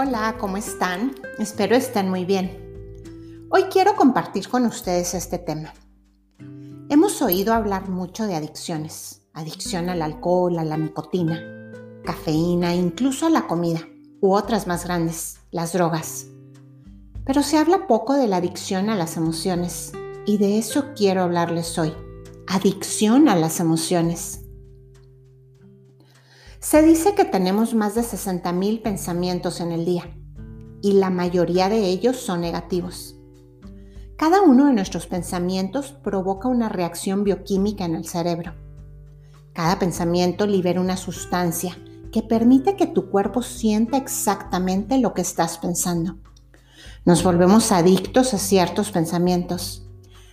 Hola, ¿cómo están? Espero estén muy bien. Hoy quiero compartir con ustedes este tema. Hemos oído hablar mucho de adicciones, adicción al alcohol, a la nicotina, cafeína, incluso a la comida, u otras más grandes, las drogas. Pero se habla poco de la adicción a las emociones, y de eso quiero hablarles hoy. Adicción a las emociones. Se dice que tenemos más de 60.000 pensamientos en el día y la mayoría de ellos son negativos. Cada uno de nuestros pensamientos provoca una reacción bioquímica en el cerebro. Cada pensamiento libera una sustancia que permite que tu cuerpo sienta exactamente lo que estás pensando. Nos volvemos adictos a ciertos pensamientos,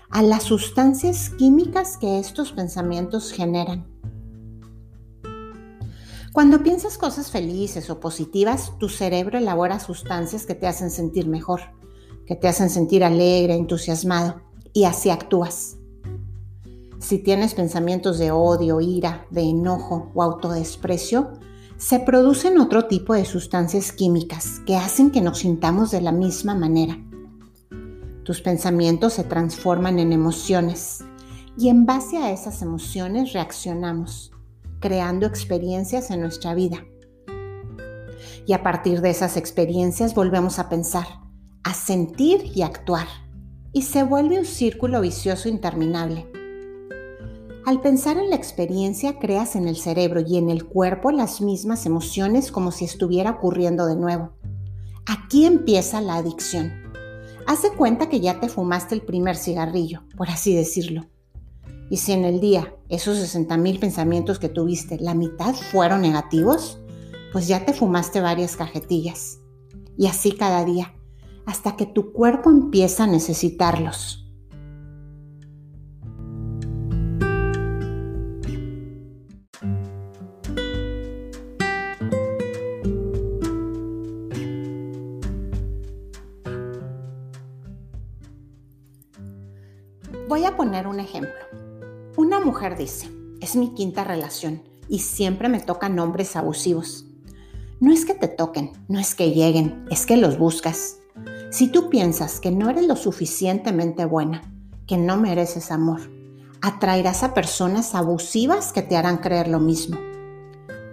a las sustancias químicas que estos pensamientos generan. Cuando piensas cosas felices o positivas, tu cerebro elabora sustancias que te hacen sentir mejor, que te hacen sentir alegre, entusiasmado, y así actúas. Si tienes pensamientos de odio, ira, de enojo o autodesprecio, se producen otro tipo de sustancias químicas que hacen que nos sintamos de la misma manera. Tus pensamientos se transforman en emociones y en base a esas emociones reaccionamos creando experiencias en nuestra vida. Y a partir de esas experiencias volvemos a pensar, a sentir y actuar. Y se vuelve un círculo vicioso interminable. Al pensar en la experiencia, creas en el cerebro y en el cuerpo las mismas emociones como si estuviera ocurriendo de nuevo. Aquí empieza la adicción. Haz cuenta que ya te fumaste el primer cigarrillo, por así decirlo. Y si en el día esos 60 mil pensamientos que tuviste, la mitad fueron negativos, pues ya te fumaste varias cajetillas. Y así cada día, hasta que tu cuerpo empieza a necesitarlos. Voy a poner un ejemplo. Mujer dice, es mi quinta relación y siempre me tocan hombres abusivos. No es que te toquen, no es que lleguen, es que los buscas. Si tú piensas que no eres lo suficientemente buena, que no mereces amor, atraerás a personas abusivas que te harán creer lo mismo.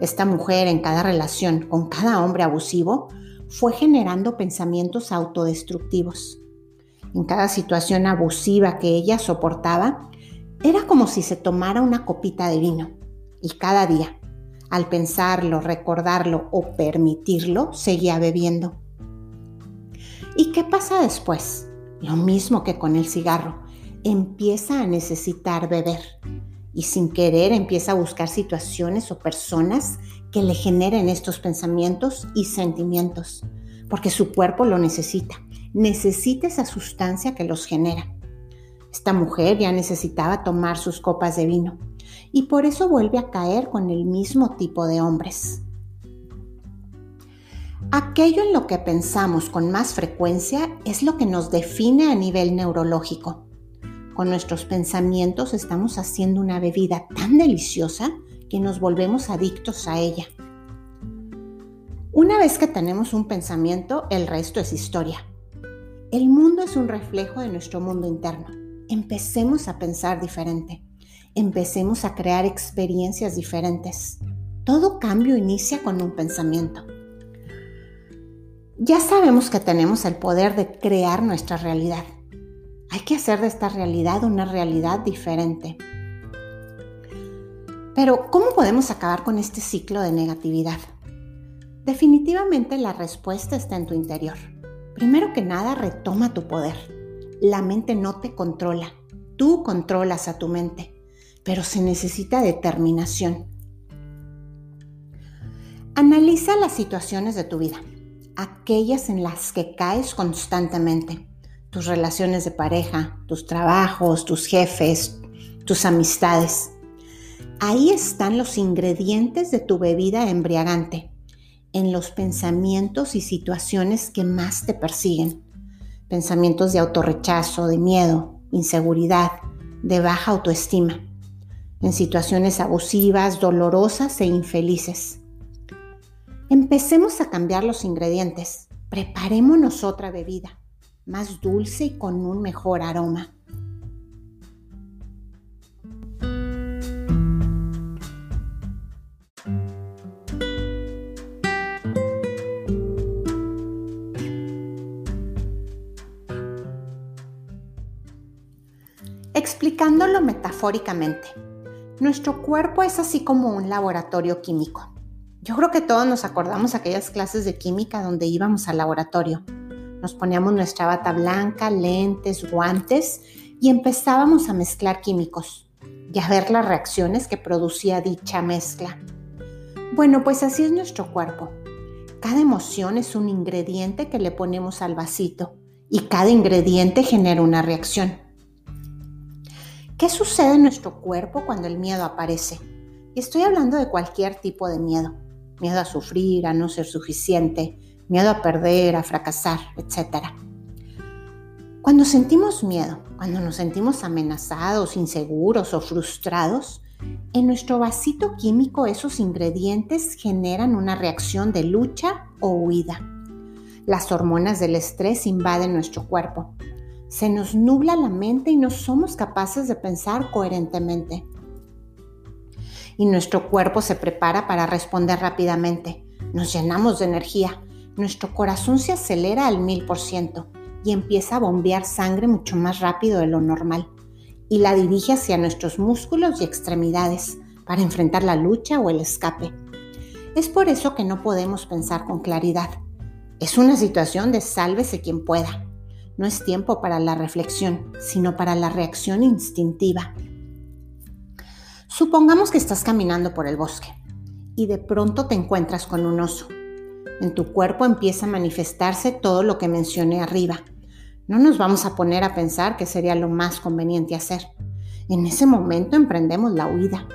Esta mujer en cada relación con cada hombre abusivo fue generando pensamientos autodestructivos. En cada situación abusiva que ella soportaba, era como si se tomara una copita de vino y cada día, al pensarlo, recordarlo o permitirlo, seguía bebiendo. ¿Y qué pasa después? Lo mismo que con el cigarro. Empieza a necesitar beber y sin querer empieza a buscar situaciones o personas que le generen estos pensamientos y sentimientos, porque su cuerpo lo necesita. Necesita esa sustancia que los genera. Esta mujer ya necesitaba tomar sus copas de vino y por eso vuelve a caer con el mismo tipo de hombres. Aquello en lo que pensamos con más frecuencia es lo que nos define a nivel neurológico. Con nuestros pensamientos estamos haciendo una bebida tan deliciosa que nos volvemos adictos a ella. Una vez que tenemos un pensamiento, el resto es historia. El mundo es un reflejo de nuestro mundo interno empecemos a pensar diferente, empecemos a crear experiencias diferentes. Todo cambio inicia con un pensamiento. Ya sabemos que tenemos el poder de crear nuestra realidad. Hay que hacer de esta realidad una realidad diferente. Pero, ¿cómo podemos acabar con este ciclo de negatividad? Definitivamente la respuesta está en tu interior. Primero que nada, retoma tu poder la mente no te controla, tú controlas a tu mente, pero se necesita determinación. Analiza las situaciones de tu vida, aquellas en las que caes constantemente, tus relaciones de pareja, tus trabajos, tus jefes, tus amistades. Ahí están los ingredientes de tu bebida embriagante, en los pensamientos y situaciones que más te persiguen pensamientos de autorrechazo, de miedo, inseguridad, de baja autoestima, en situaciones abusivas, dolorosas e infelices. Empecemos a cambiar los ingredientes. Preparémonos otra bebida, más dulce y con un mejor aroma. Explicándolo metafóricamente, nuestro cuerpo es así como un laboratorio químico. Yo creo que todos nos acordamos aquellas clases de química donde íbamos al laboratorio. Nos poníamos nuestra bata blanca, lentes, guantes y empezábamos a mezclar químicos y a ver las reacciones que producía dicha mezcla. Bueno, pues así es nuestro cuerpo. Cada emoción es un ingrediente que le ponemos al vasito y cada ingrediente genera una reacción. ¿Qué sucede en nuestro cuerpo cuando el miedo aparece? Y estoy hablando de cualquier tipo de miedo. Miedo a sufrir, a no ser suficiente, miedo a perder, a fracasar, etc. Cuando sentimos miedo, cuando nos sentimos amenazados, inseguros o frustrados, en nuestro vasito químico esos ingredientes generan una reacción de lucha o huida. Las hormonas del estrés invaden nuestro cuerpo se nos nubla la mente y no somos capaces de pensar coherentemente. Y nuestro cuerpo se prepara para responder rápidamente. Nos llenamos de energía. Nuestro corazón se acelera al mil por ciento y empieza a bombear sangre mucho más rápido de lo normal. Y la dirige hacia nuestros músculos y extremidades para enfrentar la lucha o el escape. Es por eso que no podemos pensar con claridad. Es una situación de sálvese quien pueda no es tiempo para la reflexión, sino para la reacción instintiva. Supongamos que estás caminando por el bosque y de pronto te encuentras con un oso. En tu cuerpo empieza a manifestarse todo lo que mencioné arriba. No nos vamos a poner a pensar que sería lo más conveniente hacer. En ese momento emprendemos la huida.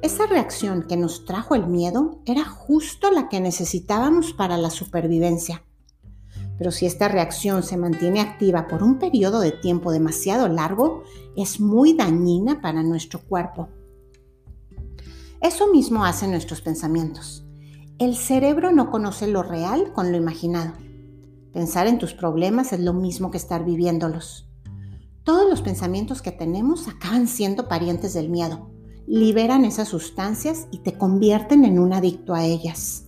Esa reacción que nos trajo el miedo era justo la que necesitábamos para la supervivencia. Pero si esta reacción se mantiene activa por un periodo de tiempo demasiado largo, es muy dañina para nuestro cuerpo. Eso mismo hacen nuestros pensamientos. El cerebro no conoce lo real con lo imaginado. Pensar en tus problemas es lo mismo que estar viviéndolos. Todos los pensamientos que tenemos acaban siendo parientes del miedo. Liberan esas sustancias y te convierten en un adicto a ellas.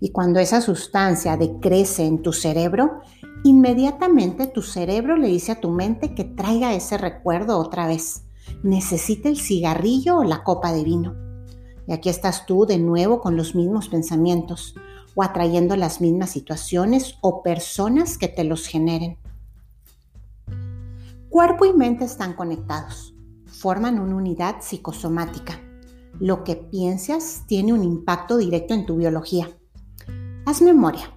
Y cuando esa sustancia decrece en tu cerebro, inmediatamente tu cerebro le dice a tu mente que traiga ese recuerdo otra vez. Necesita el cigarrillo o la copa de vino. Y aquí estás tú de nuevo con los mismos pensamientos o atrayendo las mismas situaciones o personas que te los generen. Cuerpo y mente están conectados, forman una unidad psicosomática. Lo que piensas tiene un impacto directo en tu biología. Haz memoria.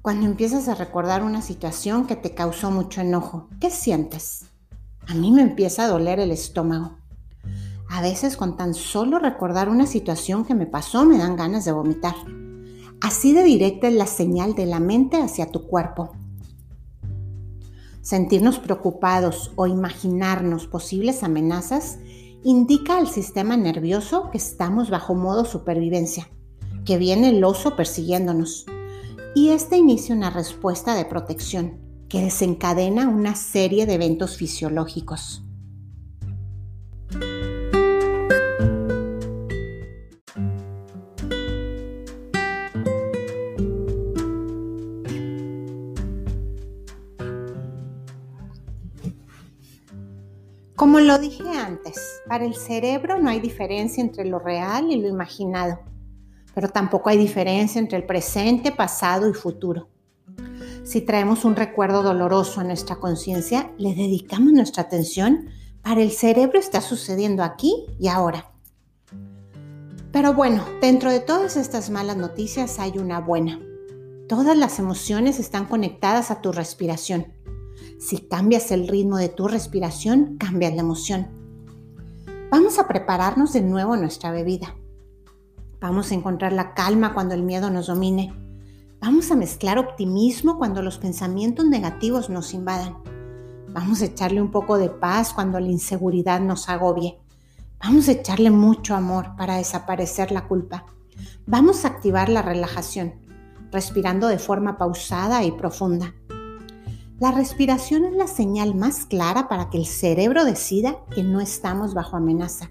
Cuando empiezas a recordar una situación que te causó mucho enojo, ¿qué sientes? A mí me empieza a doler el estómago. A veces con tan solo recordar una situación que me pasó me dan ganas de vomitar. Así de directa es la señal de la mente hacia tu cuerpo. Sentirnos preocupados o imaginarnos posibles amenazas indica al sistema nervioso que estamos bajo modo supervivencia que viene el oso persiguiéndonos. Y este inicia una respuesta de protección que desencadena una serie de eventos fisiológicos. Como lo dije antes, para el cerebro no hay diferencia entre lo real y lo imaginado pero tampoco hay diferencia entre el presente, pasado y futuro. Si traemos un recuerdo doloroso a nuestra conciencia, le dedicamos nuestra atención, para el cerebro está sucediendo aquí y ahora. Pero bueno, dentro de todas estas malas noticias hay una buena. Todas las emociones están conectadas a tu respiración. Si cambias el ritmo de tu respiración, cambias la emoción. Vamos a prepararnos de nuevo nuestra bebida. Vamos a encontrar la calma cuando el miedo nos domine. Vamos a mezclar optimismo cuando los pensamientos negativos nos invadan. Vamos a echarle un poco de paz cuando la inseguridad nos agobie. Vamos a echarle mucho amor para desaparecer la culpa. Vamos a activar la relajación, respirando de forma pausada y profunda. La respiración es la señal más clara para que el cerebro decida que no estamos bajo amenaza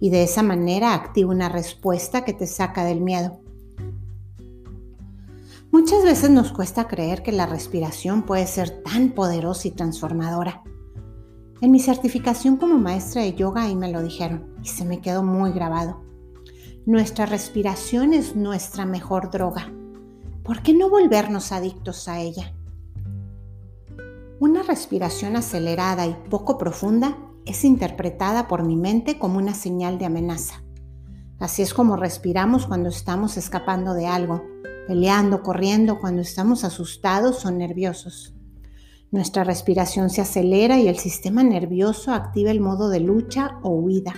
y de esa manera activa una respuesta que te saca del miedo. Muchas veces nos cuesta creer que la respiración puede ser tan poderosa y transformadora. En mi certificación como maestra de yoga ahí me lo dijeron y se me quedó muy grabado. Nuestra respiración es nuestra mejor droga. ¿Por qué no volvernos adictos a ella? Una respiración acelerada y poco profunda es interpretada por mi mente como una señal de amenaza. Así es como respiramos cuando estamos escapando de algo, peleando, corriendo, cuando estamos asustados o nerviosos. Nuestra respiración se acelera y el sistema nervioso activa el modo de lucha o huida.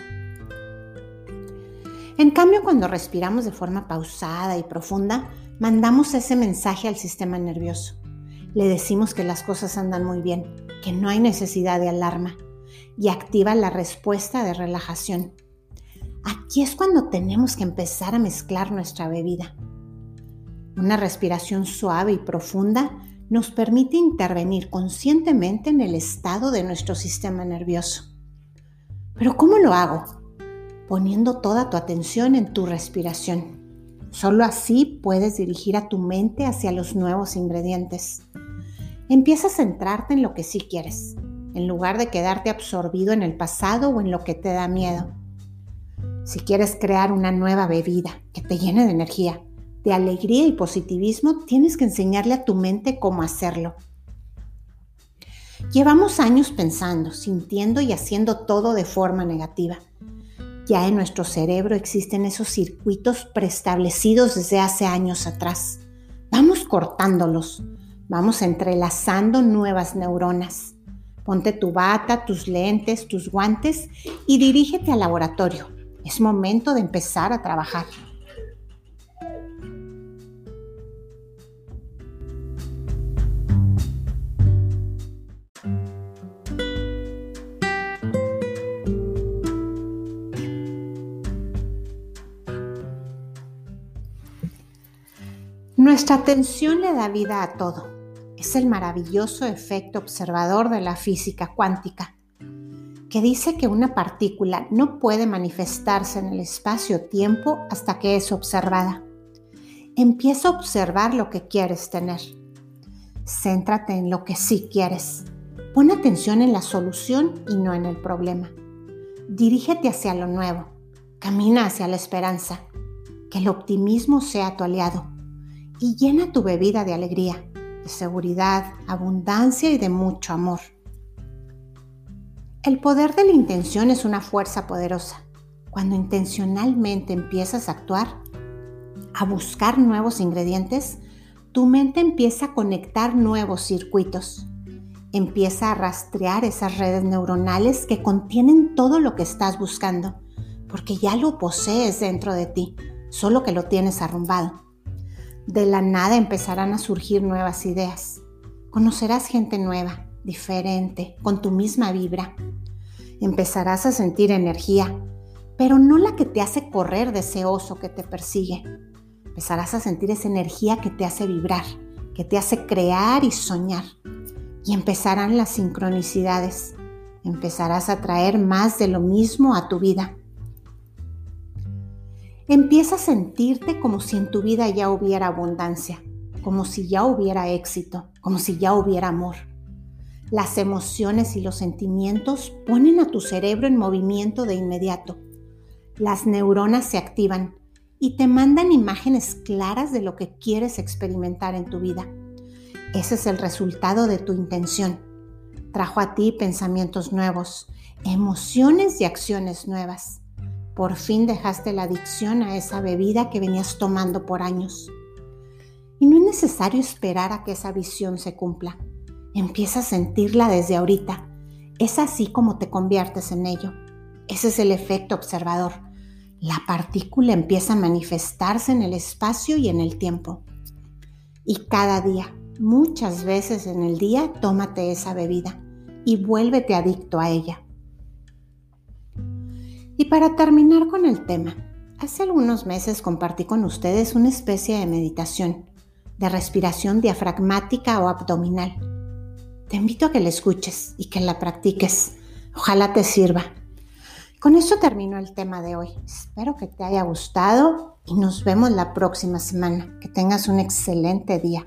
En cambio, cuando respiramos de forma pausada y profunda, mandamos ese mensaje al sistema nervioso le decimos que las cosas andan muy bien, que no hay necesidad de alarma y activa la respuesta de relajación. Aquí es cuando tenemos que empezar a mezclar nuestra bebida. Una respiración suave y profunda nos permite intervenir conscientemente en el estado de nuestro sistema nervioso. Pero ¿cómo lo hago? Poniendo toda tu atención en tu respiración. Solo así puedes dirigir a tu mente hacia los nuevos ingredientes. Empieza a centrarte en lo que sí quieres, en lugar de quedarte absorbido en el pasado o en lo que te da miedo. Si quieres crear una nueva bebida que te llene de energía, de alegría y positivismo, tienes que enseñarle a tu mente cómo hacerlo. Llevamos años pensando, sintiendo y haciendo todo de forma negativa. Ya en nuestro cerebro existen esos circuitos preestablecidos desde hace años atrás. Vamos cortándolos, Vamos entrelazando nuevas neuronas. Ponte tu bata, tus lentes, tus guantes y dirígete al laboratorio. Es momento de empezar a trabajar. Nuestra atención le da vida a todo es el maravilloso efecto observador de la física cuántica, que dice que una partícula no puede manifestarse en el espacio-tiempo hasta que es observada. Empieza a observar lo que quieres tener. Céntrate en lo que sí quieres. Pon atención en la solución y no en el problema. Dirígete hacia lo nuevo. Camina hacia la esperanza. Que el optimismo sea tu aliado. Y llena tu bebida de alegría seguridad, abundancia y de mucho amor. El poder de la intención es una fuerza poderosa. Cuando intencionalmente empiezas a actuar, a buscar nuevos ingredientes, tu mente empieza a conectar nuevos circuitos. Empieza a rastrear esas redes neuronales que contienen todo lo que estás buscando, porque ya lo posees dentro de ti, solo que lo tienes arrumbado. De la nada empezarán a surgir nuevas ideas. Conocerás gente nueva, diferente, con tu misma vibra. Empezarás a sentir energía, pero no la que te hace correr de ese oso que te persigue. Empezarás a sentir esa energía que te hace vibrar, que te hace crear y soñar. Y empezarán las sincronicidades. Empezarás a traer más de lo mismo a tu vida. Empieza a sentirte como si en tu vida ya hubiera abundancia, como si ya hubiera éxito, como si ya hubiera amor. Las emociones y los sentimientos ponen a tu cerebro en movimiento de inmediato. Las neuronas se activan y te mandan imágenes claras de lo que quieres experimentar en tu vida. Ese es el resultado de tu intención. Trajo a ti pensamientos nuevos, emociones y acciones nuevas. Por fin dejaste la adicción a esa bebida que venías tomando por años. Y no es necesario esperar a que esa visión se cumpla. Empieza a sentirla desde ahorita. Es así como te conviertes en ello. Ese es el efecto observador. La partícula empieza a manifestarse en el espacio y en el tiempo. Y cada día, muchas veces en el día, tómate esa bebida y vuélvete adicto a ella. Y para terminar con el tema, Hace algunos meses compartí con ustedes una especie de meditación de respiración diafragmática o abdominal. Te invito a que la escuches y que la practiques. Ojalá te sirva. Con esto termino el tema de hoy. Espero que te haya gustado y nos vemos la próxima semana. Que tengas un excelente día.